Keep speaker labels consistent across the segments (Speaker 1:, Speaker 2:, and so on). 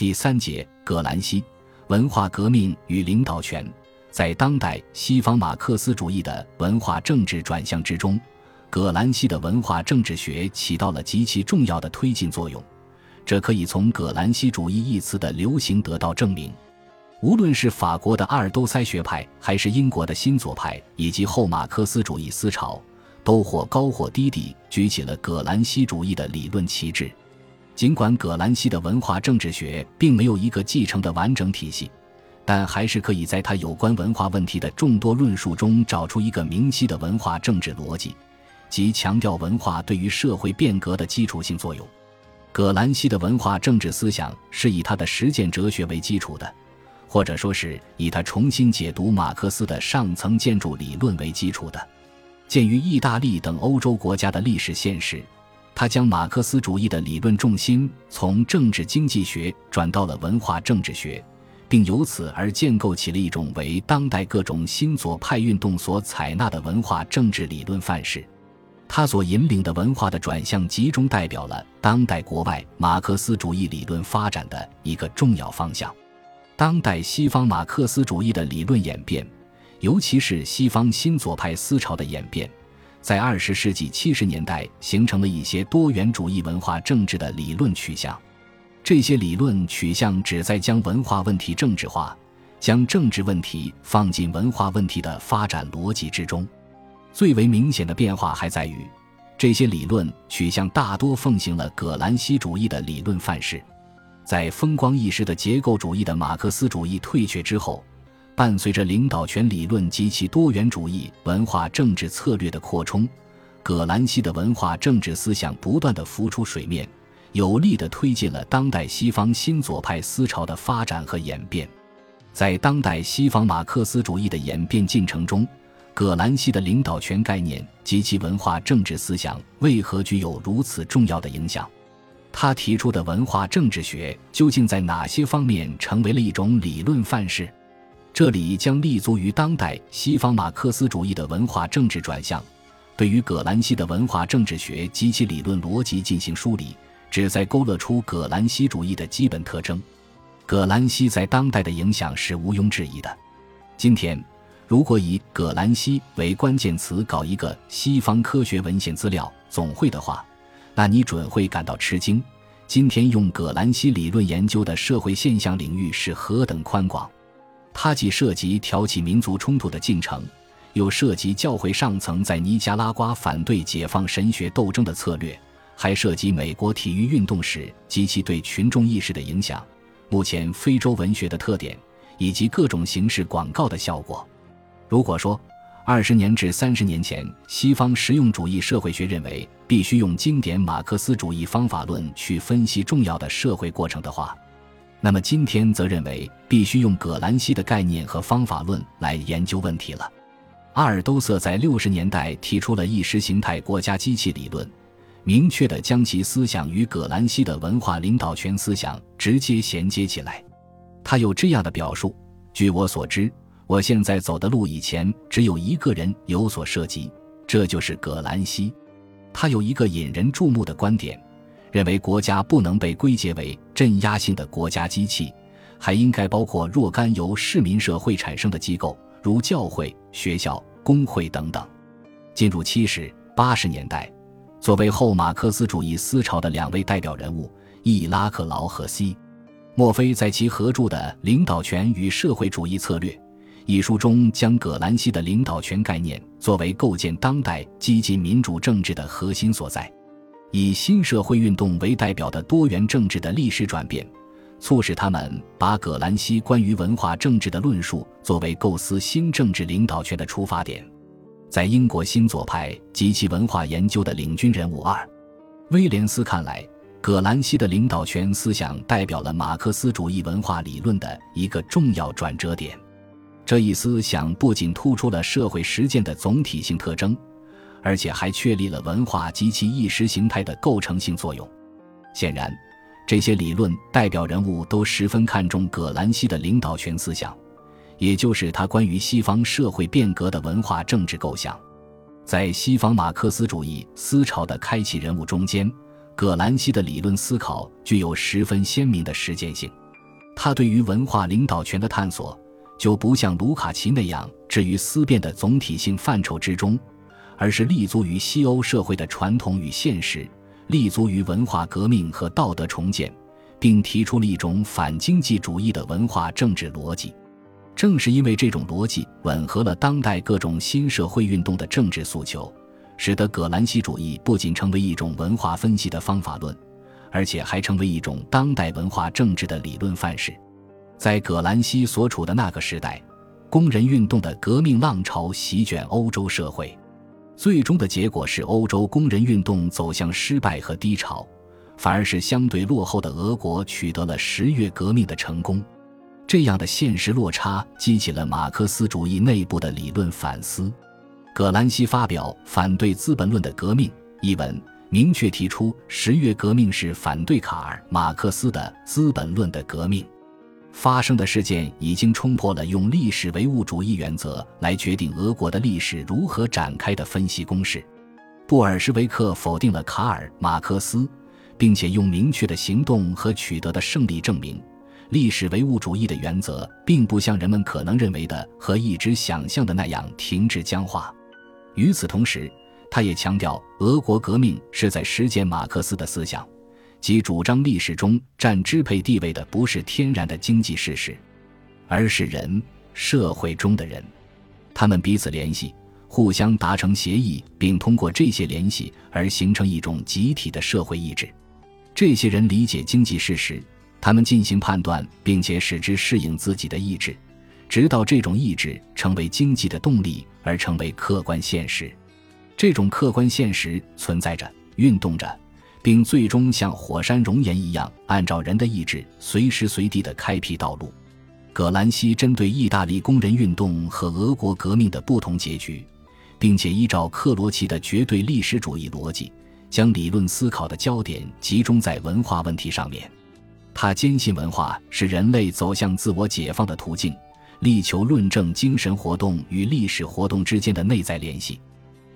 Speaker 1: 第三节，葛兰西文化革命与领导权。在当代西方马克思主义的文化政治转向之中，葛兰西的文化政治学起到了极其重要的推进作用。这可以从“葛兰西主义”一词的流行得到证明。无论是法国的阿尔都塞学派，还是英国的新左派以及后马克思主义思潮，都或高或低地举起了葛兰西主义的理论旗帜。尽管葛兰西的文化政治学并没有一个继承的完整体系，但还是可以在他有关文化问题的众多论述中找出一个明晰的文化政治逻辑，即强调文化对于社会变革的基础性作用。葛兰西的文化政治思想是以他的实践哲学为基础的，或者说是以他重新解读马克思的上层建筑理论为基础的。鉴于意大利等欧洲国家的历史现实。他将马克思主义的理论重心从政治经济学转到了文化政治学，并由此而建构起了一种为当代各种新左派运动所采纳的文化政治理论范式。他所引领的文化的转向，集中代表了当代国外马克思主义理论发展的一个重要方向。当代西方马克思主义的理论演变，尤其是西方新左派思潮的演变。在二十世纪七十年代，形成了一些多元主义文化政治的理论取向。这些理论取向旨在将文化问题政治化，将政治问题放进文化问题的发展逻辑之中。最为明显的变化还在于，这些理论取向大多奉行了葛兰西主义的理论范式。在风光一时的结构主义的马克思主义退却之后。伴随着领导权理论及其多元主义文化政治策略的扩充，葛兰西的文化政治思想不断的浮出水面，有力的推进了当代西方新左派思潮的发展和演变。在当代西方马克思主义的演变进程中，葛兰西的领导权概念及其文化政治思想为何具有如此重要的影响？他提出的文化政治学究竟在哪些方面成为了一种理论范式？这里将立足于当代西方马克思主义的文化政治转向，对于葛兰西的文化政治学及其理论逻辑进行梳理，旨在勾勒出葛兰西主义的基本特征。葛兰西在当代的影响是毋庸置疑的。今天，如果以葛兰西为关键词搞一个西方科学文献资料总会的话，那你准会感到吃惊。今天用葛兰西理论研究的社会现象领域是何等宽广！它既涉及挑起民族冲突的进程，又涉及教会上层在尼加拉瓜反对解放神学斗争的策略，还涉及美国体育运动史及其对群众意识的影响，目前非洲文学的特点，以及各种形式广告的效果。如果说二十年至三十年前，西方实用主义社会学认为必须用经典马克思主义方法论去分析重要的社会过程的话，那么今天则认为必须用葛兰西的概念和方法论来研究问题了。阿尔都塞在六十年代提出了意识形态国家机器理论，明确地将其思想与葛兰西的文化领导权思想直接衔接起来。他有这样的表述：据我所知，我现在走的路以前只有一个人有所涉及，这就是葛兰西。他有一个引人注目的观点。认为国家不能被归结为镇压性的国家机器，还应该包括若干由市民社会产生的机构，如教会、学校、工会等等。进入七十、八十年代，作为后马克思主义思潮的两位代表人物伊拉克劳和西，莫非在其合著的《领导权与社会主义策略》一书中，将葛兰西的领导权概念作为构建当代激进民主政治的核心所在。以新社会运动为代表的多元政治的历史转变，促使他们把葛兰西关于文化政治的论述作为构思新政治领导权的出发点。在英国新左派及其文化研究的领军人物二威廉斯看来，葛兰西的领导权思想代表了马克思主义文化理论的一个重要转折点。这一思想不仅突出了社会实践的总体性特征。而且还确立了文化及其意识形态的构成性作用。显然，这些理论代表人物都十分看重葛兰西的领导权思想，也就是他关于西方社会变革的文化政治构想。在西方马克思主义思潮的开启人物中间，葛兰西的理论思考具有十分鲜明的实践性。他对于文化领导权的探索，就不像卢卡奇那样置于思辨的总体性范畴之中，而是立足于西欧社会的传统与现实，立足于文化革命和道德重建，并提出了一种反经济主义的文化政治逻辑。正是因为这种逻辑吻合了当代各种新社会运动的政治诉求，使得葛兰西主义不仅成为一种文化分析的方法论。而且还成为一种当代文化政治的理论范式。在葛兰西所处的那个时代，工人运动的革命浪潮席卷欧洲社会，最终的结果是欧洲工人运动走向失败和低潮，反而是相对落后的俄国取得了十月革命的成功。这样的现实落差激起了马克思主义内部的理论反思。葛兰西发表《反对资本论的革命》一文。明确提出，十月革命是反对卡尔马克思的《资本论》的革命。发生的事件已经冲破了用历史唯物主义原则来决定俄国的历史如何展开的分析公式。布尔什维克否定了卡尔马克思，并且用明确的行动和取得的胜利证明，历史唯物主义的原则并不像人们可能认为的和一直想象的那样停滞僵化。与此同时，他也强调，俄国革命是在实践马克思的思想，即主张历史中占支配地位的不是天然的经济事实，而是人社会中的人，他们彼此联系，互相达成协议，并通过这些联系而形成一种集体的社会意志。这些人理解经济事实，他们进行判断，并且使之适应自己的意志，直到这种意志成为经济的动力而成为客观现实。这种客观现实存在着、运动着，并最终像火山熔岩一样，按照人的意志随时随地的开辟道路。葛兰西针对意大利工人运动和俄国革命的不同结局，并且依照克罗齐的绝对历史主义逻辑，将理论思考的焦点集中在文化问题上面。他坚信文化是人类走向自我解放的途径，力求论证精神活动与历史活动之间的内在联系。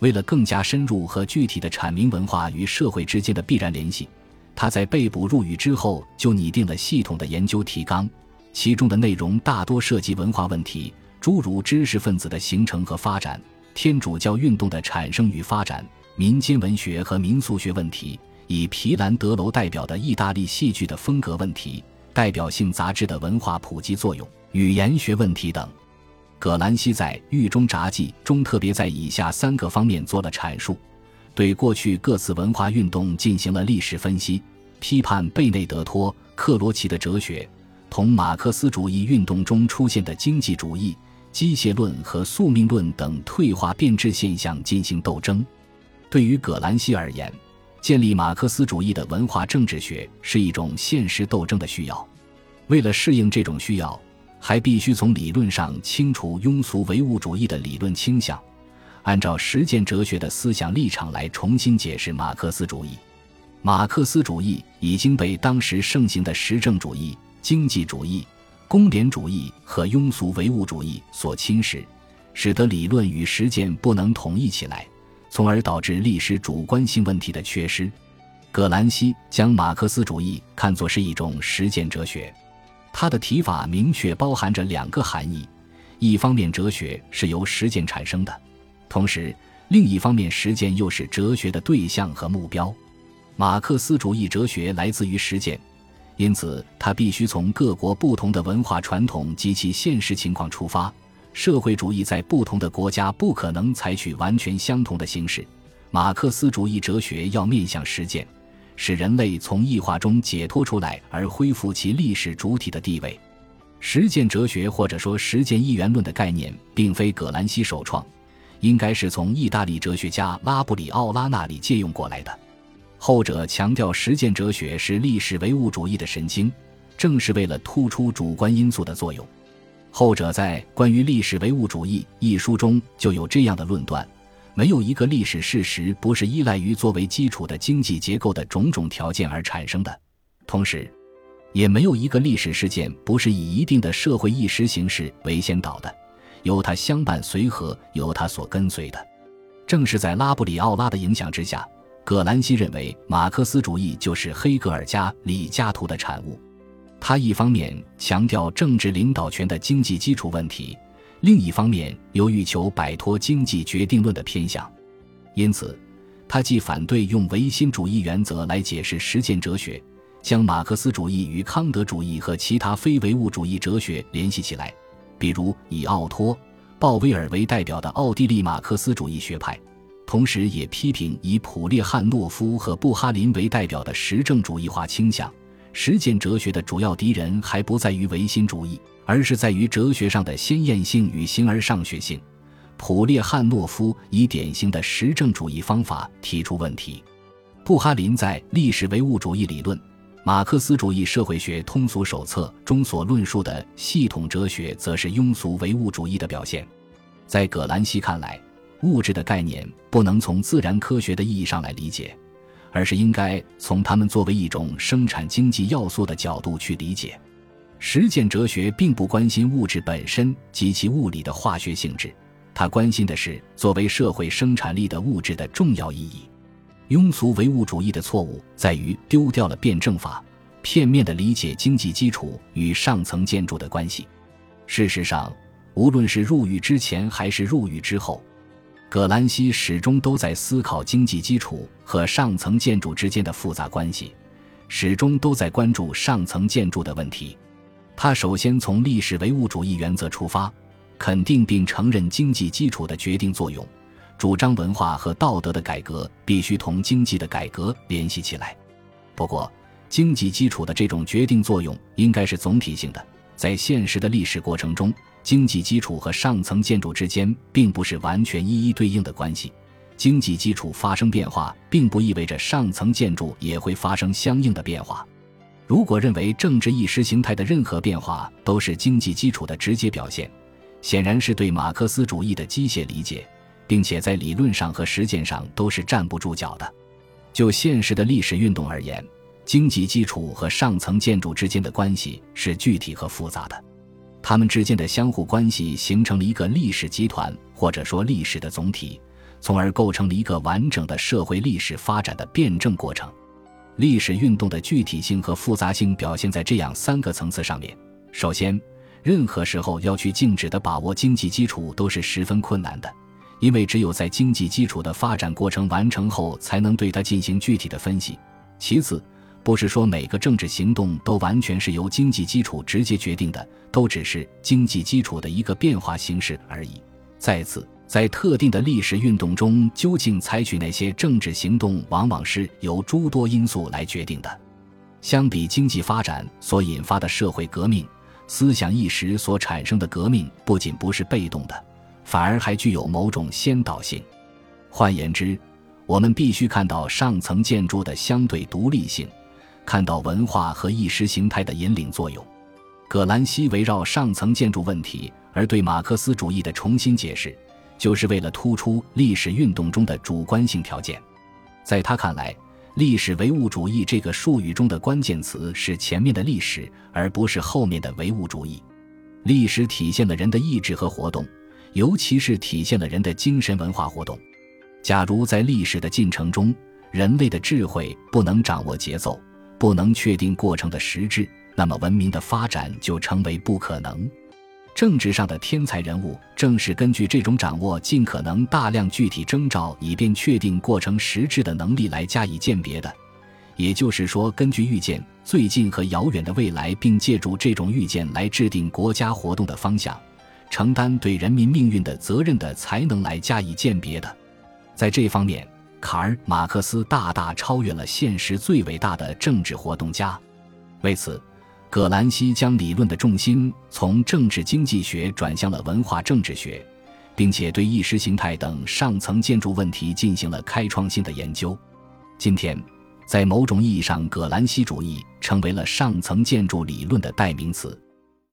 Speaker 1: 为了更加深入和具体的阐明文化与社会之间的必然联系，他在被捕入狱之后就拟定了系统的研究提纲，其中的内容大多涉及文化问题，诸如知识分子的形成和发展、天主教运动的产生与发展、民间文学和民俗学问题，以皮兰德楼代表的意大利戏剧的风格问题、代表性杂志的文化普及作用、语言学问题等。葛兰西在《狱中札记》中特别在以下三个方面做了阐述：对过去各次文化运动进行了历史分析，批判贝内德托·克罗齐的哲学，同马克思主义运动中出现的经济主义、机械论和宿命论等退化变质现象进行斗争。对于葛兰西而言，建立马克思主义的文化政治学是一种现实斗争的需要。为了适应这种需要，还必须从理论上清除庸俗唯物主义的理论倾向，按照实践哲学的思想立场来重新解释马克思主义。马克思主义已经被当时盛行的实证主义、经济主义、公联主义和庸俗唯物主义所侵蚀，使得理论与实践不能统一起来，从而导致历史主观性问题的缺失。葛兰西将马克思主义看作是一种实践哲学。他的提法明确包含着两个含义：一方面，哲学是由实践产生的；同时，另一方面，实践又是哲学的对象和目标。马克思主义哲学来自于实践，因此他必须从各国不同的文化传统及其现实情况出发。社会主义在不同的国家不可能采取完全相同的形式。马克思主义哲学要面向实践。使人类从异化中解脱出来，而恢复其历史主体的地位。实践哲学或者说实践一元论的概念，并非葛兰西首创，应该是从意大利哲学家拉布里奥拉那里借用过来的。后者强调实践哲学是历史唯物主义的神经，正是为了突出主观因素的作用。后者在《关于历史唯物主义》一书中就有这样的论断。没有一个历史事实不是依赖于作为基础的经济结构的种种条件而产生的，同时，也没有一个历史事件不是以一定的社会意识形式为先导的，由它相伴随和，由它所跟随的。正是在拉布里奥拉的影响之下，葛兰西认为马克思主义就是黑格尔加李加图的产物。他一方面强调政治领导权的经济基础问题，另一方面又欲求摆脱经济决定论的偏向，因此，他既反对用唯心主义原则来解释实践哲学，将马克思主义与康德主义和其他非唯物主义哲学联系起来，比如以奥托·鲍威尔为代表的奥地利马克思主义学派，同时也批评以普列汉诺夫和布哈林为代表的实证主义化倾向。实践哲学的主要敌人还不在于唯心主义，而是在于哲学上的先验性与形而上学性。普列汉诺夫以典型的实证主义方法提出问题，布哈林在《历史唯物主义理论》《马克思主义社会学通俗手册》中所论述的系统哲学，则是庸俗唯物主义的表现。在葛兰西看来，物质的概念不能从自然科学的意义上来理解。而是应该从他们作为一种生产经济要素的角度去理解。实践哲学并不关心物质本身及其物理的化学性质，它关心的是作为社会生产力的物质的重要意义。庸俗唯物主义的错误在于丢掉了辩证法，片面的理解经济基础与上层建筑的关系。事实上，无论是入狱之前还是入狱之后。葛兰西始终都在思考经济基础和上层建筑之间的复杂关系，始终都在关注上层建筑的问题。他首先从历史唯物主义原则出发，肯定并承认经济基础的决定作用，主张文化和道德的改革必须同经济的改革联系起来。不过，经济基础的这种决定作用应该是总体性的，在现实的历史过程中。经济基础和上层建筑之间并不是完全一一对应的关系，经济基础发生变化，并不意味着上层建筑也会发生相应的变化。如果认为政治意识形态的任何变化都是经济基础的直接表现，显然是对马克思主义的机械理解，并且在理论上和实践上都是站不住脚的。就现实的历史运动而言，经济基础和上层建筑之间的关系是具体和复杂的。他们之间的相互关系形成了一个历史集团，或者说历史的总体，从而构成了一个完整的社会历史发展的辩证过程。历史运动的具体性和复杂性表现在这样三个层次上面：首先，任何时候要去静止地把握经济基础都是十分困难的，因为只有在经济基础的发展过程完成后，才能对它进行具体的分析。其次，不是说每个政治行动都完全是由经济基础直接决定的，都只是经济基础的一个变化形式而已。再次，在特定的历史运动中，究竟采取哪些政治行动，往往是由诸多因素来决定的。相比经济发展所引发的社会革命，思想意识所产生的革命不仅不是被动的，反而还具有某种先导性。换言之，我们必须看到上层建筑的相对独立性。看到文化和意识形态的引领作用，葛兰西围绕上层建筑问题而对马克思主义的重新解释，就是为了突出历史运动中的主观性条件。在他看来，历史唯物主义这个术语中的关键词是前面的历史，而不是后面的唯物主义。历史体现了人的意志和活动，尤其是体现了人的精神文化活动。假如在历史的进程中，人类的智慧不能掌握节奏，不能确定过程的实质，那么文明的发展就成为不可能。政治上的天才人物正是根据这种掌握尽可能大量具体征兆，以便确定过程实质的能力来加以鉴别的。也就是说，根据预见最近和遥远的未来，并借助这种预见来制定国家活动的方向，承担对人民命运的责任的才能来加以鉴别的。在这方面。卡尔·马克思大大超越了现实最伟大的政治活动家。为此，葛兰西将理论的重心从政治经济学转向了文化政治学，并且对意识形态等上层建筑问题进行了开创性的研究。今天，在某种意义上，葛兰西主义成为了上层建筑理论的代名词。